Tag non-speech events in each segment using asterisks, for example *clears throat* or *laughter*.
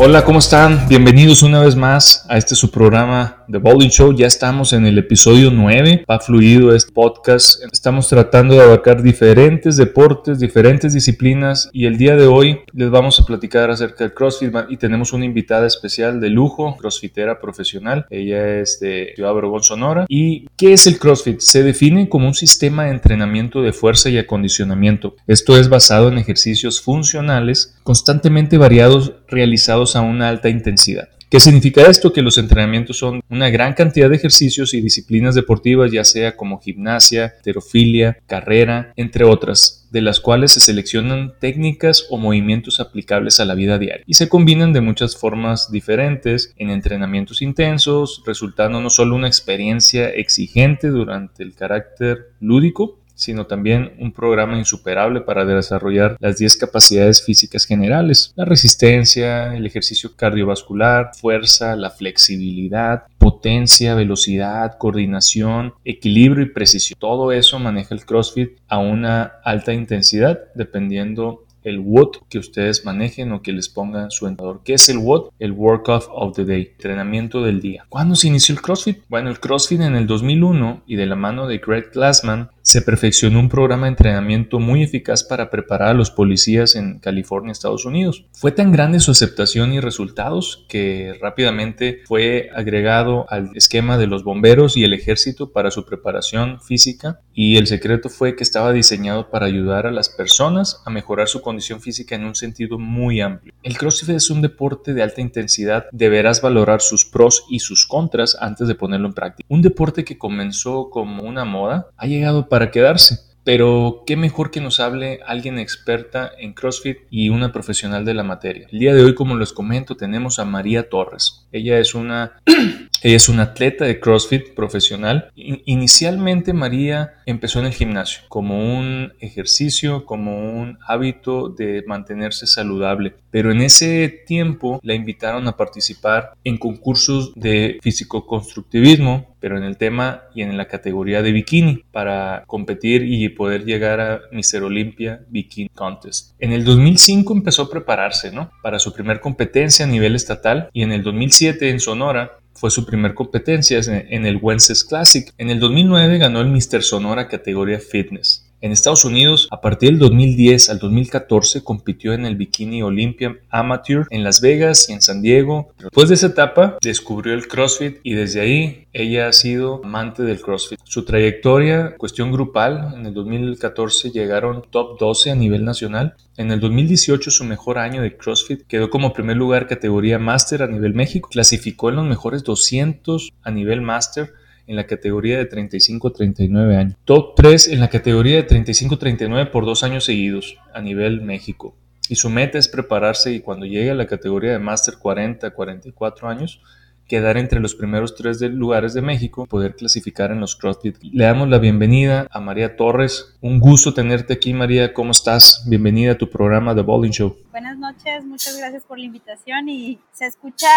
Hola, ¿cómo están? Bienvenidos una vez más a este su programa The Bowling Show. Ya estamos en el episodio 9. Va fluido este podcast. Estamos tratando de abarcar diferentes deportes, diferentes disciplinas y el día de hoy les vamos a platicar acerca del CrossFit y tenemos una invitada especial de lujo, crossfitera profesional. Ella es de Ciudad Obregón, Sonora. ¿Y qué es el CrossFit? Se define como un sistema de entrenamiento de fuerza y acondicionamiento. Esto es basado en ejercicios funcionales constantemente variados realizados a una alta intensidad. ¿Qué significa esto? Que los entrenamientos son una gran cantidad de ejercicios y disciplinas deportivas, ya sea como gimnasia, terofilia, carrera, entre otras, de las cuales se seleccionan técnicas o movimientos aplicables a la vida diaria y se combinan de muchas formas diferentes en entrenamientos intensos, resultando no solo una experiencia exigente durante el carácter lúdico, sino también un programa insuperable para desarrollar las 10 capacidades físicas generales, la resistencia, el ejercicio cardiovascular, fuerza, la flexibilidad, potencia, velocidad, coordinación, equilibrio y precisión. Todo eso maneja el CrossFit a una alta intensidad dependiendo el WOD que ustedes manejen o que les ponga su entrenador. ¿Qué es el WOD? El Workout of the Day, entrenamiento del día. ¿Cuándo se inició el CrossFit? Bueno, el CrossFit en el 2001 y de la mano de Greg Glassman se perfeccionó un programa de entrenamiento muy eficaz para preparar a los policías en California, Estados Unidos. Fue tan grande su aceptación y resultados que rápidamente fue agregado al esquema de los bomberos y el ejército para su preparación física y el secreto fue que estaba diseñado para ayudar a las personas a mejorar su condición física en un sentido muy amplio. El CrossFit es un deporte de alta intensidad, deberás valorar sus pros y sus contras antes de ponerlo en práctica. Un deporte que comenzó como una moda ha llegado para para quedarse. Pero qué mejor que nos hable alguien experta en CrossFit y una profesional de la materia. El día de hoy, como les comento, tenemos a María Torres. Ella es una *clears throat* ella es una atleta de CrossFit profesional. Inicialmente María empezó en el gimnasio como un ejercicio, como un hábito de mantenerse saludable. Pero en ese tiempo la invitaron a participar en concursos de físico-constructivismo, pero en el tema y en la categoría de bikini para competir y poder llegar a Mister Olympia Bikini Contest. En el 2005 empezó a prepararse ¿no? para su primer competencia a nivel estatal y en el 2007 en Sonora fue su primer competencia en el Wences Classic. En el 2009 ganó el Mr. Sonora categoría Fitness. En Estados Unidos, a partir del 2010 al 2014, compitió en el Bikini Olympia Amateur en Las Vegas y en San Diego. Después de esa etapa, descubrió el CrossFit y desde ahí ella ha sido amante del CrossFit. Su trayectoria, cuestión grupal, en el 2014 llegaron top 12 a nivel nacional. En el 2018, su mejor año de CrossFit, quedó como primer lugar categoría Master a nivel México. Clasificó en los mejores 200 a nivel Master en la categoría de 35-39 años. Top 3 en la categoría de 35-39 por dos años seguidos a nivel México. Y su meta es prepararse y cuando llegue a la categoría de Master 40-44 años, quedar entre los primeros tres lugares de México, poder clasificar en los CrossFit. Le damos la bienvenida a María Torres. Un gusto tenerte aquí, María. ¿Cómo estás? Bienvenida a tu programa The Bowling Show. Buenas noches, muchas gracias por la invitación y se escucha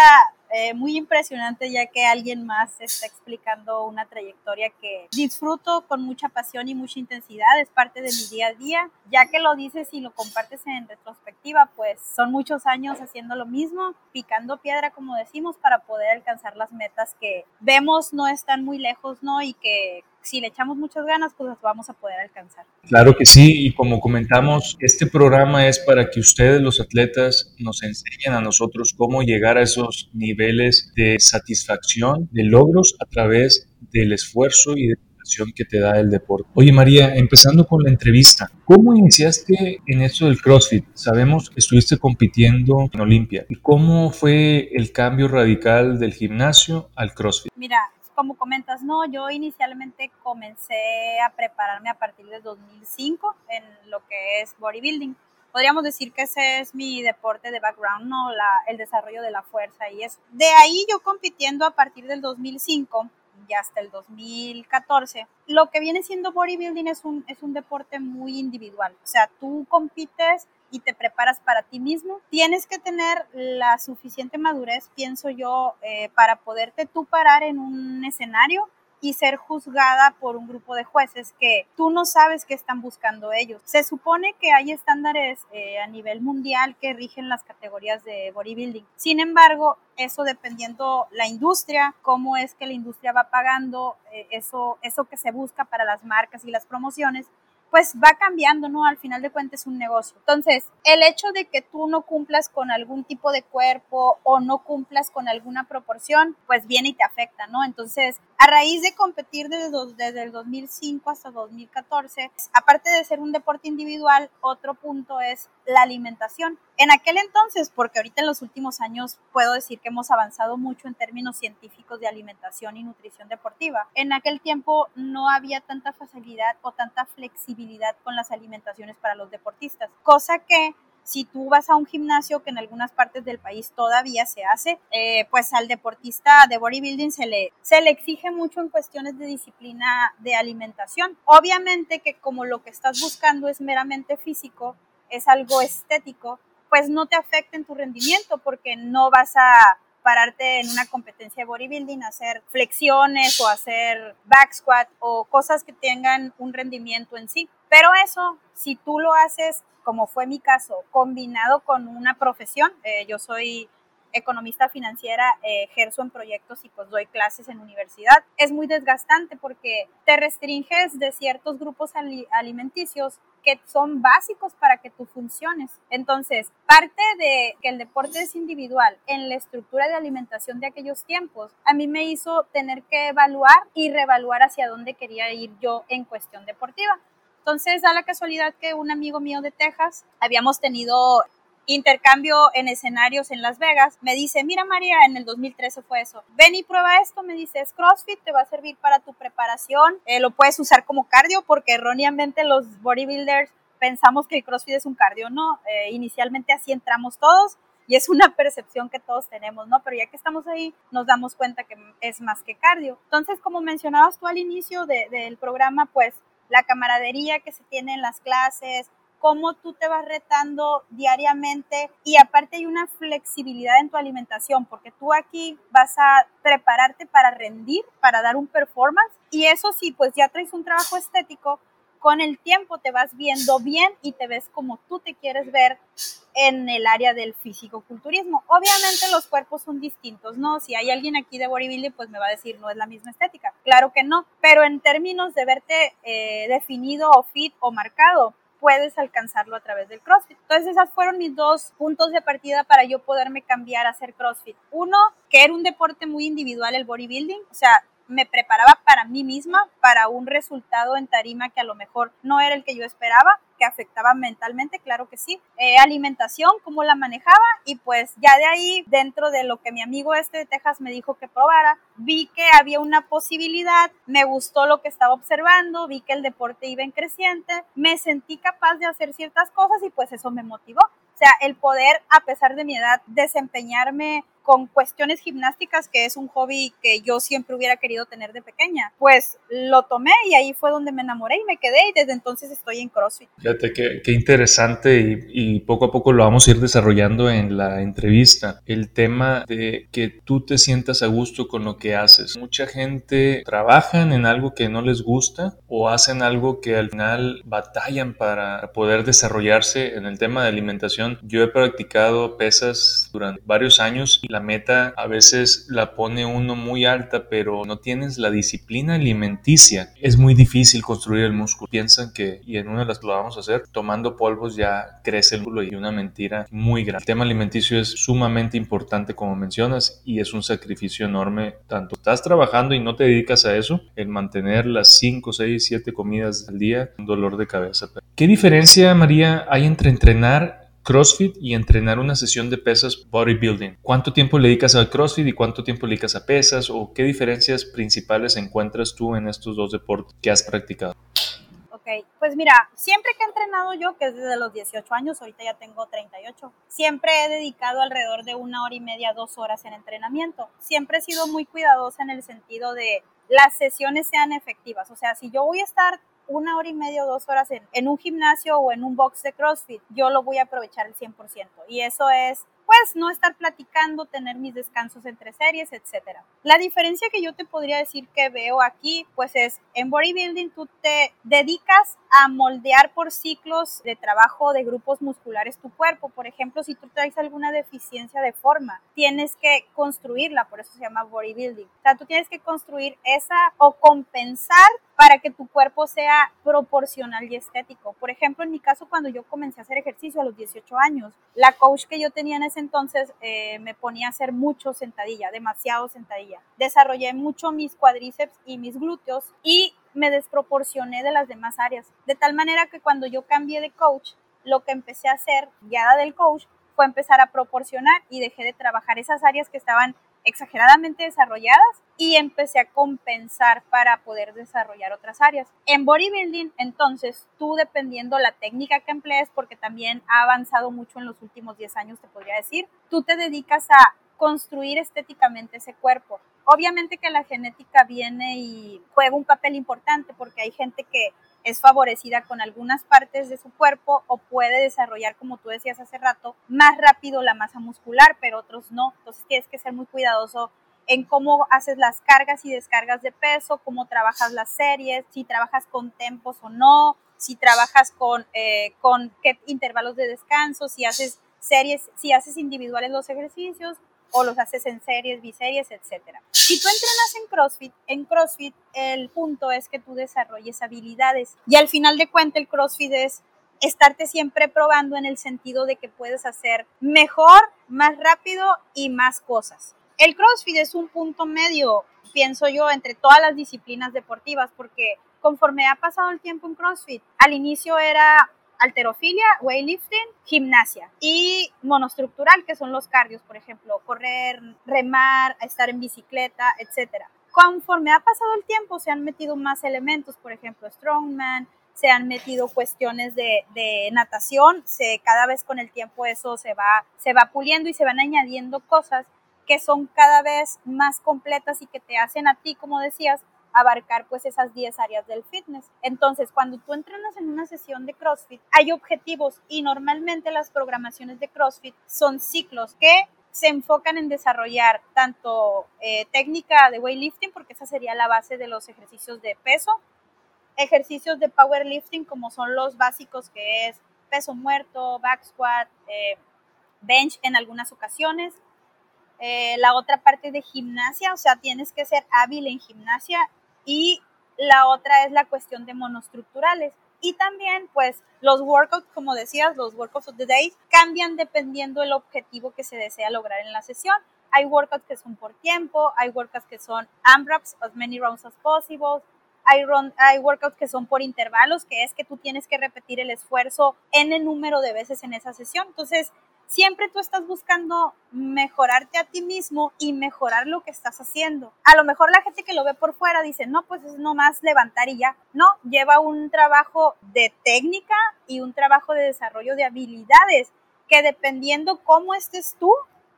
eh, muy impresionante ya que alguien más está explicando una trayectoria que disfruto con mucha pasión y mucha intensidad, es parte de mi día a día, ya que lo dices y lo compartes en retrospectiva, pues son muchos años haciendo lo mismo, picando piedra como decimos, para poder alcanzar las metas que vemos no están muy lejos, ¿no? Y que si le echamos muchas ganas, pues las vamos a poder alcanzar. Claro que sí, y como comentamos, este programa es para que ustedes, los atletas, nos enseñen a nosotros cómo llegar a esos niveles de satisfacción, de logros a través del esfuerzo y de que te da el deporte. Oye María, empezando con la entrevista, ¿cómo iniciaste en esto del CrossFit? Sabemos que estuviste compitiendo en Olimpia. ¿Y cómo fue el cambio radical del gimnasio al CrossFit? Mira, como comentas, no, yo inicialmente comencé a prepararme a partir de 2005 en lo que es bodybuilding. podríamos decir que ese es mi deporte de background, ¿no? La, el desarrollo de la fuerza y eso. De ahí yo compitiendo a partir del 2005 y hasta el 2014, lo que viene siendo bodybuilding es un, es un deporte muy individual. O sea, tú compites y te preparas para ti mismo. Tienes que tener la suficiente madurez, pienso yo, eh, para poderte tú parar en un escenario y ser juzgada por un grupo de jueces que tú no sabes qué están buscando ellos. Se supone que hay estándares eh, a nivel mundial que rigen las categorías de bodybuilding. Sin embargo, eso dependiendo la industria, cómo es que la industria va pagando eh, eso, eso que se busca para las marcas y las promociones, pues va cambiando, ¿no? Al final de cuentas es un negocio. Entonces, el hecho de que tú no cumplas con algún tipo de cuerpo o no cumplas con alguna proporción, pues viene y te afecta, ¿no? Entonces, a raíz de competir desde, desde el 2005 hasta 2014, aparte de ser un deporte individual, otro punto es la alimentación. En aquel entonces, porque ahorita en los últimos años puedo decir que hemos avanzado mucho en términos científicos de alimentación y nutrición deportiva, en aquel tiempo no había tanta facilidad o tanta flexibilidad con las alimentaciones para los deportistas, cosa que si tú vas a un gimnasio que en algunas partes del país todavía se hace, eh, pues al deportista de bodybuilding se le, se le exige mucho en cuestiones de disciplina de alimentación. Obviamente que como lo que estás buscando es meramente físico, es algo estético, pues no te afecte en tu rendimiento porque no vas a pararte en una competencia de bodybuilding, hacer flexiones o hacer back squat o cosas que tengan un rendimiento en sí. Pero eso, si tú lo haces, como fue mi caso, combinado con una profesión, eh, yo soy economista financiera, eh, ejerzo en proyectos y pues doy clases en universidad, es muy desgastante porque te restringes de ciertos grupos alimenticios que son básicos para que tú funciones. Entonces, parte de que el deporte es individual en la estructura de alimentación de aquellos tiempos, a mí me hizo tener que evaluar y reevaluar hacia dónde quería ir yo en cuestión deportiva. Entonces, da la casualidad que un amigo mío de Texas, habíamos tenido intercambio en escenarios en Las Vegas, me dice, mira María, en el 2013 fue eso, ven y prueba esto, me dice, es CrossFit, te va a servir para tu preparación, eh, lo puedes usar como cardio porque erróneamente los bodybuilders pensamos que el CrossFit es un cardio, ¿no? Eh, inicialmente así entramos todos y es una *laughs* percepción que todos tenemos, ¿no? Pero ya que estamos ahí, nos damos cuenta que es más que cardio. Entonces, como mencionabas tú al inicio del programa, pues la camaradería que se tiene en las clases, cómo tú te vas retando diariamente y aparte hay una flexibilidad en tu alimentación porque tú aquí vas a prepararte para rendir, para dar un performance y eso sí, pues ya traes un trabajo estético, con el tiempo te vas viendo bien y te ves como tú te quieres ver en el área del físico-culturismo. Obviamente los cuerpos son distintos, ¿no? Si hay alguien aquí de bodybuilding, pues me va a decir, no es la misma estética. Claro que no, pero en términos de verte eh, definido o fit o marcado, puedes alcanzarlo a través del CrossFit. Entonces esas fueron mis dos puntos de partida para yo poderme cambiar a hacer CrossFit. Uno, que era un deporte muy individual el bodybuilding, o sea, me preparaba para mí misma, para un resultado en tarima que a lo mejor no era el que yo esperaba, que afectaba mentalmente, claro que sí. Eh, alimentación, cómo la manejaba y pues ya de ahí, dentro de lo que mi amigo este de Texas me dijo que probara, vi que había una posibilidad, me gustó lo que estaba observando, vi que el deporte iba en creciente, me sentí capaz de hacer ciertas cosas y pues eso me motivó. O sea, el poder, a pesar de mi edad, desempeñarme con cuestiones gimnásticas, que es un hobby que yo siempre hubiera querido tener de pequeña. Pues lo tomé y ahí fue donde me enamoré y me quedé y desde entonces estoy en CrossFit. Fíjate qué, qué interesante y, y, poco a poco lo vamos a ir desarrollando en la entrevista. El tema de que tú te sientas a gusto con lo que haces. Mucha gente trabajan en algo que no les gusta o hacen algo que al final batallan para poder desarrollarse en el tema de alimentación. Yo he practicado pesas durante varios años y la meta a veces la pone uno muy alta, pero no tienes la disciplina alimenticia. Es muy difícil construir el músculo. Piensan que, y en una de las lo vamos a hacer, tomando polvos ya crece el músculo y una mentira muy grande. El tema alimenticio es sumamente importante, como mencionas, y es un sacrificio enorme. Tanto estás trabajando y no te dedicas a eso, el mantener las 5, 6, 7 comidas al día, un dolor de cabeza. ¿Qué diferencia, María, hay entre entrenar CrossFit y entrenar una sesión de pesas bodybuilding. ¿Cuánto tiempo le dedicas al CrossFit y cuánto tiempo le dedicas a pesas? ¿O qué diferencias principales encuentras tú en estos dos deportes que has practicado? Ok, pues mira, siempre que he entrenado yo, que es desde los 18 años, ahorita ya tengo 38, siempre he dedicado alrededor de una hora y media, dos horas en entrenamiento. Siempre he sido muy cuidadosa en el sentido de las sesiones sean efectivas. O sea, si yo voy a estar una hora y media o dos horas en, en, un gimnasio o en un box de CrossFit, yo lo voy a aprovechar el 100%. Y eso es pues no estar platicando, tener mis descansos entre series, etcétera. La diferencia que yo te podría decir que veo aquí, pues es en bodybuilding tú te dedicas a moldear por ciclos de trabajo de grupos musculares tu cuerpo. Por ejemplo, si tú traes alguna deficiencia de forma, tienes que construirla, por eso se llama bodybuilding. O sea, tú tienes que construir esa o compensar para que tu cuerpo sea proporcional y estético. Por ejemplo, en mi caso, cuando yo comencé a hacer ejercicio a los 18 años, la coach que yo tenía en ese entonces eh, me ponía a hacer mucho sentadilla, demasiado sentadilla. Desarrollé mucho mis cuádriceps y mis glúteos y me desproporcioné de las demás áreas. De tal manera que cuando yo cambié de coach, lo que empecé a hacer, guiada del coach, fue empezar a proporcionar y dejé de trabajar esas áreas que estaban exageradamente desarrolladas y empecé a compensar para poder desarrollar otras áreas. En bodybuilding, entonces, tú dependiendo la técnica que emplees, porque también ha avanzado mucho en los últimos 10 años, te podría decir, tú te dedicas a construir estéticamente ese cuerpo. Obviamente que la genética viene y juega un papel importante porque hay gente que es favorecida con algunas partes de su cuerpo o puede desarrollar, como tú decías hace rato, más rápido la masa muscular, pero otros no. Entonces tienes que ser muy cuidadoso en cómo haces las cargas y descargas de peso, cómo trabajas las series, si trabajas con tempos o no, si trabajas con, eh, con qué intervalos de descanso, si haces series, si haces individuales los ejercicios o los haces en series, biseries, etc. Si tú entrenas en CrossFit, en CrossFit el punto es que tú desarrolles habilidades y al final de cuentas el CrossFit es estarte siempre probando en el sentido de que puedes hacer mejor, más rápido y más cosas. El CrossFit es un punto medio, pienso yo, entre todas las disciplinas deportivas porque conforme ha pasado el tiempo en CrossFit, al inicio era alterofilia, weightlifting, gimnasia y monostructural, que son los cardios, por ejemplo, correr, remar, estar en bicicleta, etc. Conforme ha pasado el tiempo, se han metido más elementos, por ejemplo, strongman, se han metido cuestiones de, natación, cada vez con el tiempo eso se va puliendo y se van añadiendo cosas que son cada vez más completas y que te hacen a ti, como decías, abarcar pues esas 10 áreas del fitness. Entonces, cuando tú entrenas en una sesión de CrossFit, hay objetivos y normalmente las programaciones de CrossFit son ciclos que se enfocan en desarrollar tanto eh, técnica de weightlifting, porque esa sería la base de los ejercicios de peso, ejercicios de powerlifting, como son los básicos que es peso muerto, back squat, eh, bench en algunas ocasiones. Eh, la otra parte de gimnasia, o sea, tienes que ser hábil en gimnasia y la otra es la cuestión de monostructurales. Y también, pues, los workouts, como decías, los workouts of the day cambian dependiendo del objetivo que se desea lograr en la sesión. Hay workouts que son por tiempo, hay workouts que son AMRAPs, as many rounds as possible, hay, hay, workouts que son por intervalos, que es que tú tienes que repetir el esfuerzo el número de veces en esa sesión. Entonces, siempre tú estás buscando mejorarte a ti mismo y mejorar lo que estás haciendo. A lo mejor la gente que lo ve por fuera dice, no, pues es nomás levantar y ya. No, lleva un trabajo de técnica y un trabajo de desarrollo de habilidades que dependiendo cómo estés tú,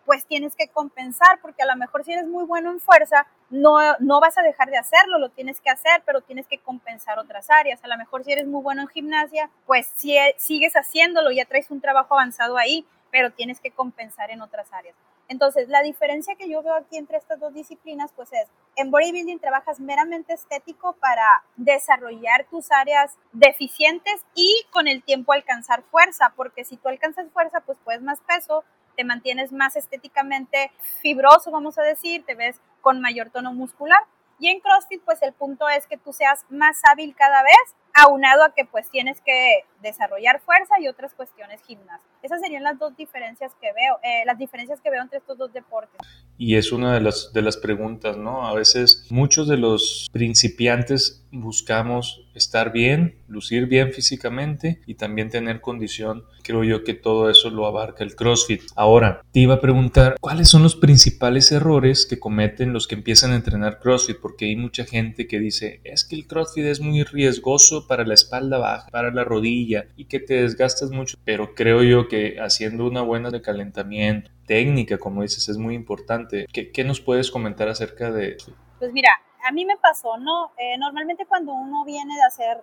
pues tienes que compensar, porque a lo mejor si eres muy bueno en fuerza, no, no vas a dejar de hacerlo, lo tienes que hacer, pero tienes que compensar otras áreas. A lo mejor si eres muy bueno en gimnasia, pues si sigues haciéndolo, ya traes un trabajo avanzado ahí, pero tienes que compensar en otras áreas. Entonces, la diferencia que yo veo aquí entre estas dos disciplinas, pues es, en bodybuilding trabajas meramente estético para desarrollar tus áreas deficientes y con el tiempo alcanzar fuerza, porque si tú alcanzas fuerza, pues puedes más peso, te mantienes más estéticamente fibroso, vamos a decir, te ves con mayor tono muscular. Y en CrossFit, pues el punto es que tú seas más hábil cada vez, aunado a que pues tienes que desarrollar fuerza y otras cuestiones gimnásticas. Esas serían las dos diferencias que veo, eh, las diferencias que veo entre estos dos deportes. Y es una de las, de las preguntas, ¿no? A veces muchos de los principiantes buscamos estar bien, lucir bien físicamente y también tener condición. Creo yo que todo eso lo abarca el CrossFit. Ahora, te iba a preguntar, ¿cuáles son los principales errores que cometen los que empiezan a entrenar CrossFit? Porque hay mucha gente que dice, es que el CrossFit es muy riesgoso para la espalda baja, para la rodilla y que te desgastas mucho. Pero creo yo que haciendo una buena de calentamiento, técnica, como dices, es muy importante. ¿Qué, qué nos puedes comentar acerca de? Pues mira, a mí me pasó, ¿no? Eh, normalmente cuando uno viene de hacer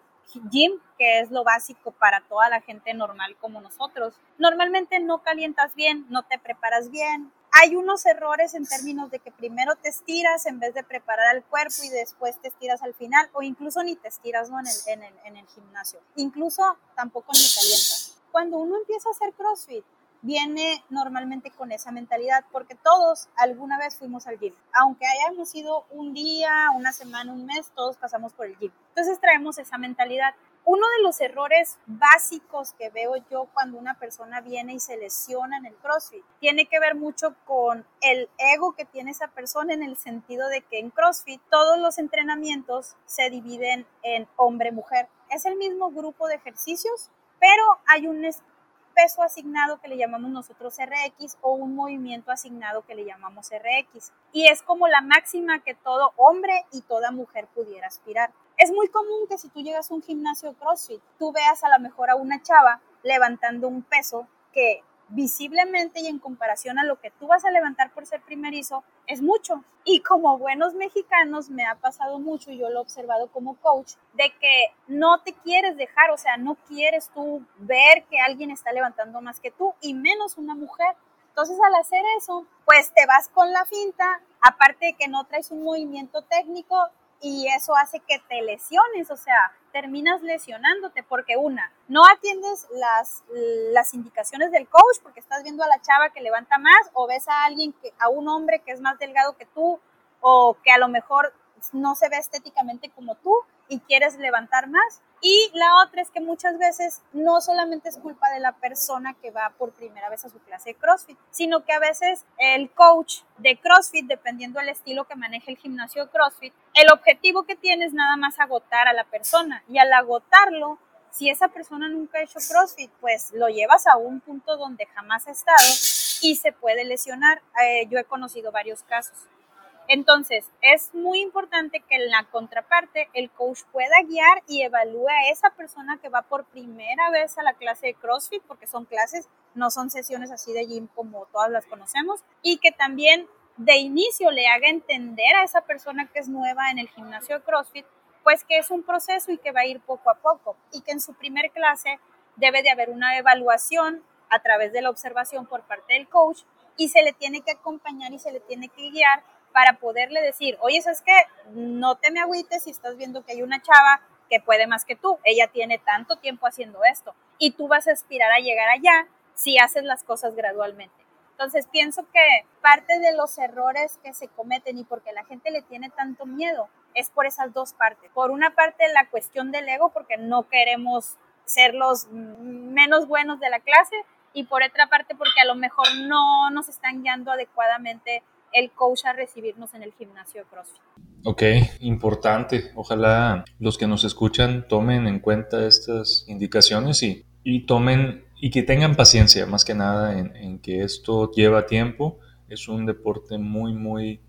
gym, que es lo básico para toda la gente normal como nosotros, normalmente no calientas bien, no te preparas bien. Hay unos errores en términos de que primero te estiras en vez de preparar el cuerpo y después te estiras al final, o incluso ni te estiras ¿no? en, el, en el gimnasio. Incluso tampoco ni calientas. Cuando uno empieza a hacer CrossFit, viene normalmente con esa mentalidad, porque todos alguna vez fuimos al gym. Aunque hayamos ido un día, una semana, un mes, todos pasamos por el gym. Entonces traemos esa mentalidad. Uno de los errores básicos que veo yo cuando una persona viene y se lesiona en el CrossFit tiene que ver mucho con el ego que tiene esa persona en el sentido de que en CrossFit todos los entrenamientos se dividen en hombre-mujer. Es el mismo grupo de ejercicios, pero hay un peso asignado que le llamamos nosotros RX o un movimiento asignado que le llamamos RX. Y es como la máxima que todo hombre y toda mujer pudiera aspirar. Es muy común que si tú llegas a un gimnasio CrossFit, tú veas a lo mejor a una chava levantando un peso que visiblemente y en comparación a lo que tú vas a levantar por ser primerizo, es mucho. Y como buenos mexicanos me ha pasado mucho, y yo lo he observado como coach, de que no te quieres dejar, o sea, no quieres tú ver que alguien está levantando más que tú, y menos una mujer. Entonces al hacer eso, pues te vas con la finta, aparte de que no traes un movimiento técnico, y eso hace que te lesiones, o sea, terminas lesionándote porque una, no atiendes las, las indicaciones del coach porque estás viendo a la chava que levanta más o ves a alguien, que, a un hombre que es más delgado que tú o que a lo mejor no se ve estéticamente como tú y quieres levantar más. Y la otra es que muchas veces no solamente es culpa de la persona que va por primera vez a su clase de CrossFit, sino que a veces el coach de CrossFit, dependiendo del estilo que maneje el gimnasio de CrossFit, el objetivo que tiene es nada más agotar a la persona y al agotarlo, si esa persona nunca ha hecho CrossFit, pues lo llevas a un punto donde jamás ha estado y se puede lesionar. Eh, yo he conocido varios casos. Entonces, es muy importante que en la contraparte el coach pueda guiar y evalúe a esa persona que va por primera vez a la clase de CrossFit, porque son clases, no son sesiones así de gym como todas las conocemos, y que también de inicio le haga entender a esa persona que es nueva en el gimnasio de CrossFit, pues que es un proceso y que va a ir poco a poco, y que en su primer clase debe de haber una evaluación a través de la observación por parte del coach y se le tiene que acompañar y se le tiene que guiar para poderle decir, oye, es que no te me agüites si estás viendo que hay una chava que puede más que tú, ella tiene tanto tiempo haciendo esto y tú vas a aspirar a llegar allá si haces las cosas gradualmente. Entonces pienso que parte de los errores que se cometen y porque la gente le tiene tanto miedo es por esas dos partes. Por una parte la cuestión del ego porque no queremos ser los menos buenos de la clase y por otra parte porque a lo mejor no nos están guiando adecuadamente el coach a recibirnos en el gimnasio de CrossFit. Ok, importante. Ojalá los que nos escuchan tomen en cuenta estas indicaciones y, y tomen y que tengan paciencia más que nada en, que esto lleva tiempo. Es un deporte muy, muy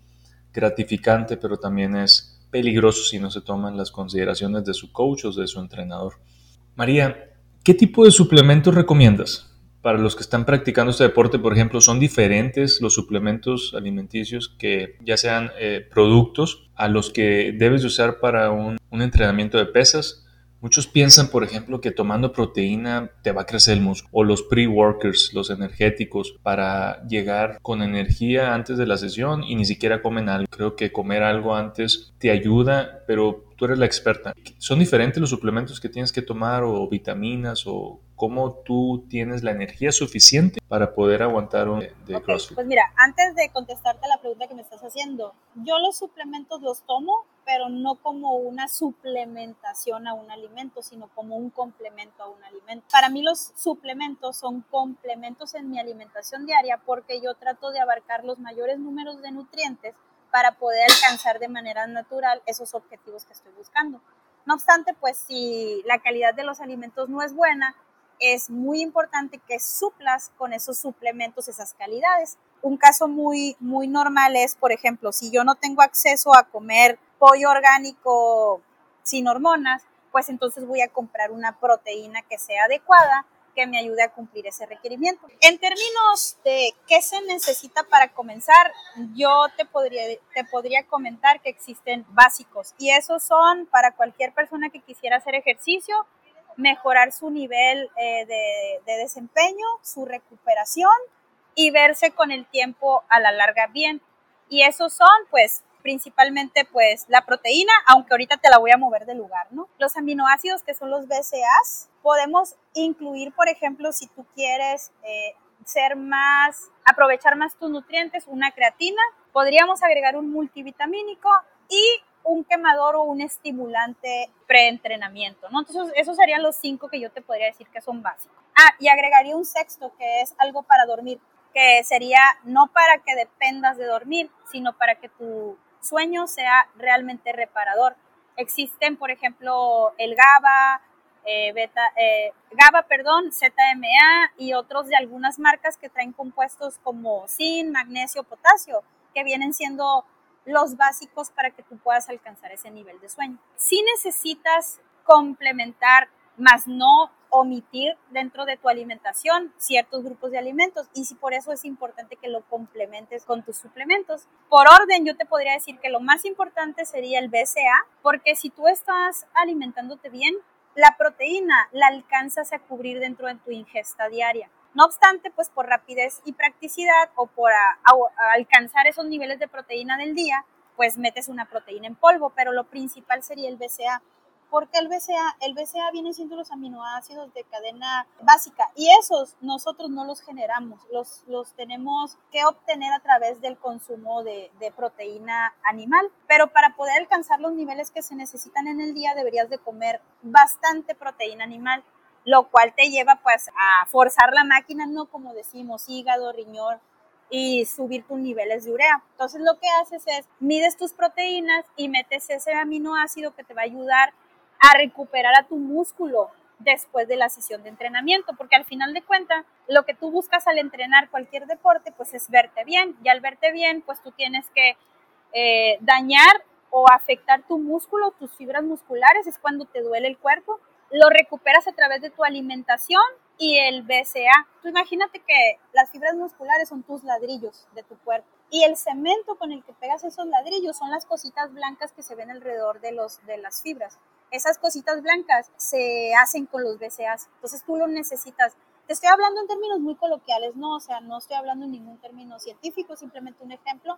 gratificante, pero también es peligroso si no se toman las consideraciones de su coach o de su entrenador. María, ¿qué tipo de suplementos recomiendas? para los que están practicando este deporte, por ejemplo, son diferentes los suplementos alimenticios que ya sean eh, productos a los que debes usar para un entrenamiento de pesas. Muchos piensan, por ejemplo, que tomando proteína te va a crecer el músculo, o los pre-workers, los energéticos, para llegar con energía antes de la sesión y ni siquiera comen algo. Creo que comer algo antes te ayuda, pero tú eres la experta. ¿Son diferentes los suplementos que tienes que tomar o vitaminas o cómo tú tienes la energía suficiente para poder aguantar un de CrossFit? Pues mira, antes de contestarte la pregunta que me estás haciendo, yo los suplementos los tomo, pero no como una suplementación a un alimento, sino como un complemento a un alimento. Para mí los suplementos son complementos en mi alimentación diaria porque yo trato de abarcar los mayores números de nutrientes para poder alcanzar de manera natural esos objetivos que estoy buscando. No obstante, pues si la calidad de los alimentos no es buena, es muy importante que suplas con esos suplementos esas calidades. Un caso muy, muy normal es, por ejemplo, si yo no tengo acceso a comer pollo orgánico sin hormonas, pues entonces voy a comprar una proteína que sea adecuada que me ayude a cumplir ese requerimiento. En términos de qué se necesita para comenzar, yo te podría, te podría comentar que existen básicos y esos son para cualquier persona que quisiera hacer ejercicio, mejorar su nivel eh, de, de desempeño, su recuperación y verse con el tiempo a la larga bien. Y esos son, pues, principalmente, pues, la proteína, aunque ahorita te la voy a mover de lugar, ¿no? Los aminoácidos, que son los BCAAs, podemos incluir, por ejemplo, si tú quieres eh, ser más, aprovechar más tus nutrientes, una creatina, podríamos agregar un multivitamínico y un quemador o un estimulante preentrenamiento, ¿no? Entonces, esos serían los cinco que yo te podría decir que son básicos. Ah, y agregaría un sexto, que es algo para dormir, que sería no para que dependas de dormir, sino para que tu sueño sea realmente reparador. Existen, por ejemplo, el GABA, eh, beta, eh, GABA, perdón, ZMA y otros de algunas marcas que traen compuestos como zinc, magnesio, potasio, que vienen siendo los básicos para que tú puedas alcanzar ese nivel de sueño. Si necesitas complementar, más no omitir dentro de tu alimentación ciertos grupos de alimentos y si por eso es importante que lo complementes con tus suplementos. Por orden, yo te podría decir que lo más importante sería el BCA, porque si tú estás alimentándote bien, la proteína la alcanzas a cubrir dentro de tu ingesta diaria. No obstante, pues por rapidez y practicidad o por alcanzar esos niveles de proteína del día, pues metes una proteína en polvo, pero lo principal sería el BCA. Porque el BCA, el BCA viene siendo los aminoácidos de cadena básica y esos nosotros no los generamos, los, los tenemos que obtener a través del consumo de, de proteína animal. Pero para poder alcanzar los niveles que se necesitan en el día deberías de comer bastante proteína animal lo cual te lleva pues a forzar la máquina, no como decimos, hígado, riñón y subir tus niveles de urea. Entonces lo que haces es mides tus proteínas y metes ese aminoácido que te va a ayudar a recuperar a tu músculo después de la sesión de entrenamiento, porque al final de cuentas lo que tú buscas al entrenar cualquier deporte pues es verte bien y al verte bien pues tú tienes que eh, dañar o afectar tu músculo, tus fibras musculares, es cuando te duele el cuerpo lo recuperas a través de tu alimentación y el BCA. Tú imagínate que las fibras musculares son tus ladrillos de tu cuerpo y el cemento con el que pegas esos ladrillos son las cositas blancas que se ven alrededor de, los, de las fibras. Esas cositas blancas se hacen con los BCAs, entonces tú lo necesitas. Te estoy hablando en términos muy coloquiales, no, o sea, no estoy hablando en ningún término científico, simplemente un ejemplo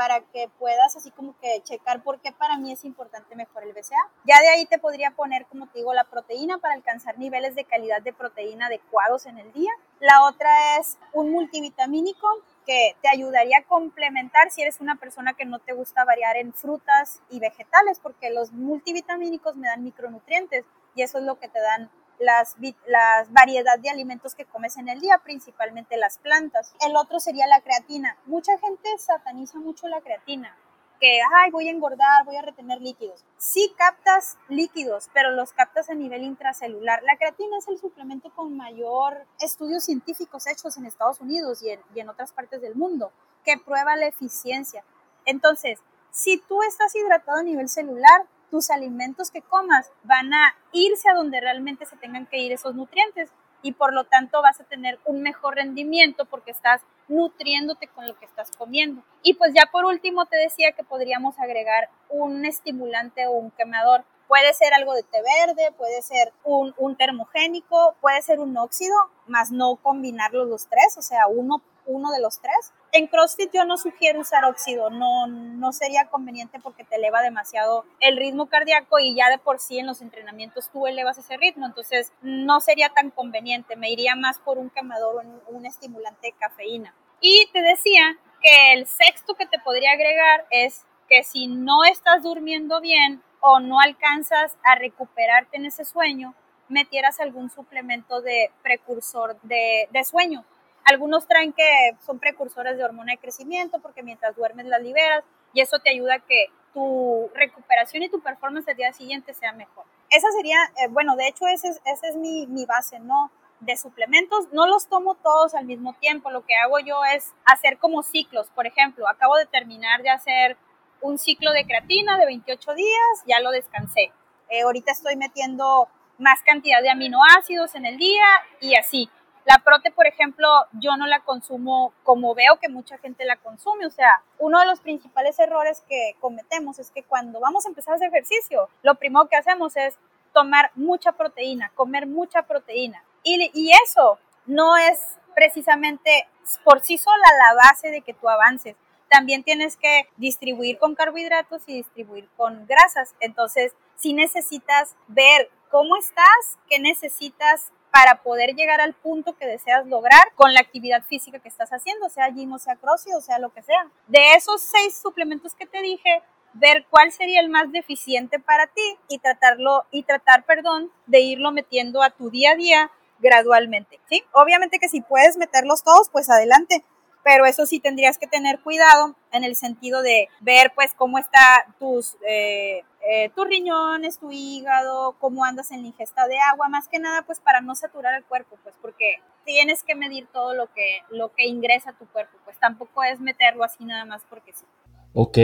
para que puedas así como que checar por qué para mí es importante mejor el BCA. Ya de ahí te podría poner, como te digo, la proteína para alcanzar niveles de calidad de proteína adecuados en el día. La otra es un multivitamínico que te ayudaría a complementar si eres una persona que no te gusta variar en frutas y vegetales, porque los multivitamínicos me dan micronutrientes y eso es lo que te dan las, las variedad de alimentos que comes en el día, principalmente las plantas. El otro sería la creatina. Mucha gente sataniza mucho la creatina, que, ay, voy a engordar, voy a retener líquidos. Sí captas líquidos, pero los captas a nivel intracelular. La creatina es el suplemento con mayor estudios científicos hechos en Estados Unidos y en, y en otras partes del mundo, que prueba la eficiencia. Entonces, si tú estás hidratado a nivel celular, tus alimentos que comas van a irse a donde realmente se tengan que ir esos nutrientes y por lo tanto vas a tener un mejor rendimiento porque estás nutriéndote con lo que estás comiendo. Y pues ya por último te decía que podríamos agregar un estimulante o un quemador. Puede ser algo de té verde, puede ser un, termogénico, puede ser un óxido, más no combinarlos los tres, o sea, uno uno de los tres. En CrossFit yo no sugiero usar óxido, no, no sería conveniente porque te eleva demasiado el ritmo cardíaco y ya de por sí en los entrenamientos tú elevas ese ritmo, entonces no sería tan conveniente, me iría más por un quemador o un, un estimulante de cafeína. Y te decía que el sexto que te podría agregar es que si no estás durmiendo bien o no alcanzas a recuperarte en ese sueño, metieras algún suplemento de precursor de, de sueño. Algunos traen que son precursores de hormona de crecimiento porque mientras duermes las liberas y eso te ayuda a que tu recuperación y tu performance el día siguiente sea mejor. Esa sería, eh, bueno, de hecho esa es, ese es mi, mi base, ¿no? de suplementos, no los tomo todos al mismo tiempo. Lo que hago yo es hacer como ciclos. Por ejemplo, acabo de terminar de hacer un ciclo de creatina de 28 días, ya lo descansé. Eh, ahorita estoy metiendo más cantidad de aminoácidos en el día y así. La prote, por ejemplo, yo no la consumo como veo que mucha gente la consume. O sea, uno de los principales errores que cometemos es que cuando vamos a empezar a hacer ejercicio, lo primero que hacemos es tomar mucha proteína, comer mucha proteína. Y, y eso no es precisamente por sí sola la base de que tú avances también tienes que distribuir con carbohidratos y distribuir con grasas. Entonces, si necesitas ver cómo estás, qué necesitas para poder llegar al punto que deseas lograr con la actividad física que estás haciendo, sea gym o sea crossfit o sea lo que sea. De esos seis suplementos que te dije, ver cuál sería el más deficiente para ti y tratarlo y tratar, perdón, de irlo metiendo a tu día a día gradualmente, ¿sí? Obviamente que si puedes meterlos todos, pues adelante, pero eso sí tendrías que tener cuidado en el sentido de ver pues cómo está tus, eh, eh, tus riñones, tu hígado, cómo andas en la ingesta de agua, más que nada pues para no saturar el cuerpo, pues porque tienes que medir todo lo que, lo que ingresa a tu cuerpo, pues tampoco es meterlo así nada más porque sí. Ok,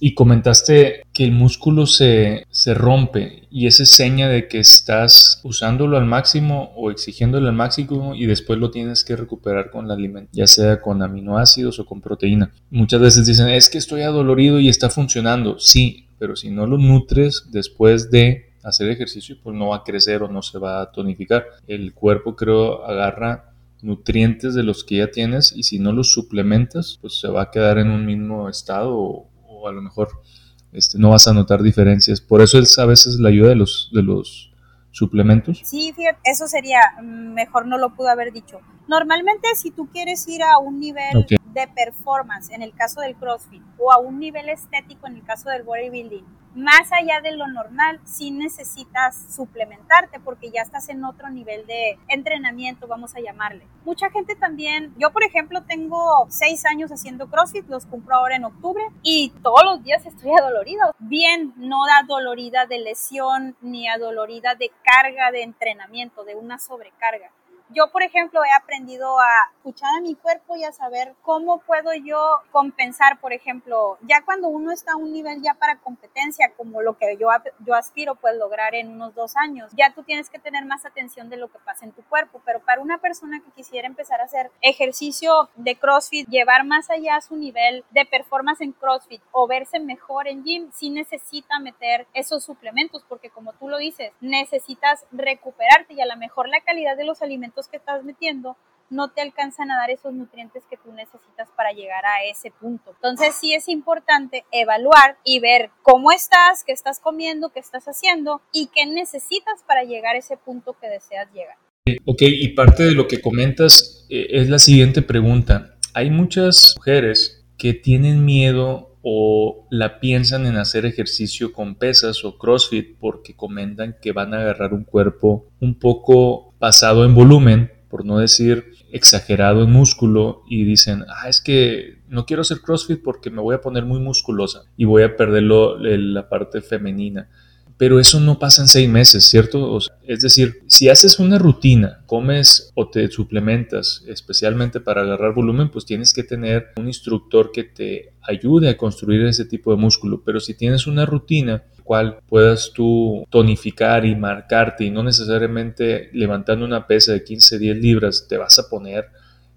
y comentaste que el músculo se, se, rompe y esa es seña de que estás usándolo al máximo o exigiéndolo al máximo y después lo tienes que recuperar con el alimento, ya sea con aminoácidos o con proteína. Muchas veces dicen, es que estoy adolorido y está funcionando. Sí, pero si no lo nutres después de hacer ejercicio, pues no va a crecer o no se va a tonificar. El cuerpo creo agarra nutrientes de los que ya tienes y si no los suplementas, pues se va a quedar en un mismo estado o, a lo mejor este, no vas a notar diferencias. Por eso es a veces la ayuda de los, de los suplementos. Sí, fíjate, eso sería, mm, mejor no lo pudo haber dicho. Normalmente si tú quieres ir a un nivel de performance, en el caso del CrossFit, o a un nivel estético, en el caso del bodybuilding, más allá de lo normal, sí necesitas suplementarte porque ya estás en otro nivel de entrenamiento, vamos a llamarle. Mucha gente también, yo por ejemplo tengo seis años haciendo CrossFit, los cumplo ahora en octubre y todos los días estoy adolorida. Bien, no da dolorida de lesión ni adolorida de carga de entrenamiento, de una sobrecarga yo, por ejemplo, he aprendido a escuchar a mi cuerpo y a saber cómo puedo yo compensar, por ejemplo, ya cuando uno está a un nivel ya para competencia, como lo que yo, yo aspiro pues lograr en unos dos años, ya tú tienes que tener más atención de lo que pasa en tu cuerpo, pero para una persona que quisiera empezar a hacer ejercicio de CrossFit, llevar más allá su nivel de performance en CrossFit o verse mejor en gym, sí necesita meter esos suplementos, porque como tú lo dices, necesitas recuperarte y a lo mejor la calidad de los alimentos que estás metiendo no te alcanzan a dar esos nutrientes que tú necesitas para llegar a ese punto. Entonces sí es importante evaluar y ver cómo estás, qué estás comiendo, qué estás haciendo y qué necesitas para llegar a ese punto que deseas llegar. Ok, y parte de lo que comentas eh, es la siguiente pregunta. Hay muchas mujeres que tienen miedo o la piensan en hacer ejercicio con pesas o CrossFit porque comentan que van a agarrar un cuerpo un poco pasado en volumen, por no decir exagerado en músculo, y dicen, ah, es que no quiero hacer CrossFit porque me voy a poner muy musculosa y voy a perder la parte femenina pero eso no pasa en seis meses, ¿cierto? es decir, si haces una rutina, comes o te suplementas especialmente para agarrar volumen, pues tienes que tener un instructor que te ayude a construir ese tipo de músculo, pero si tienes una rutina cual puedas tú tonificar y marcarte y no necesariamente levantando una pesa de 15, 10 libras te vas a poner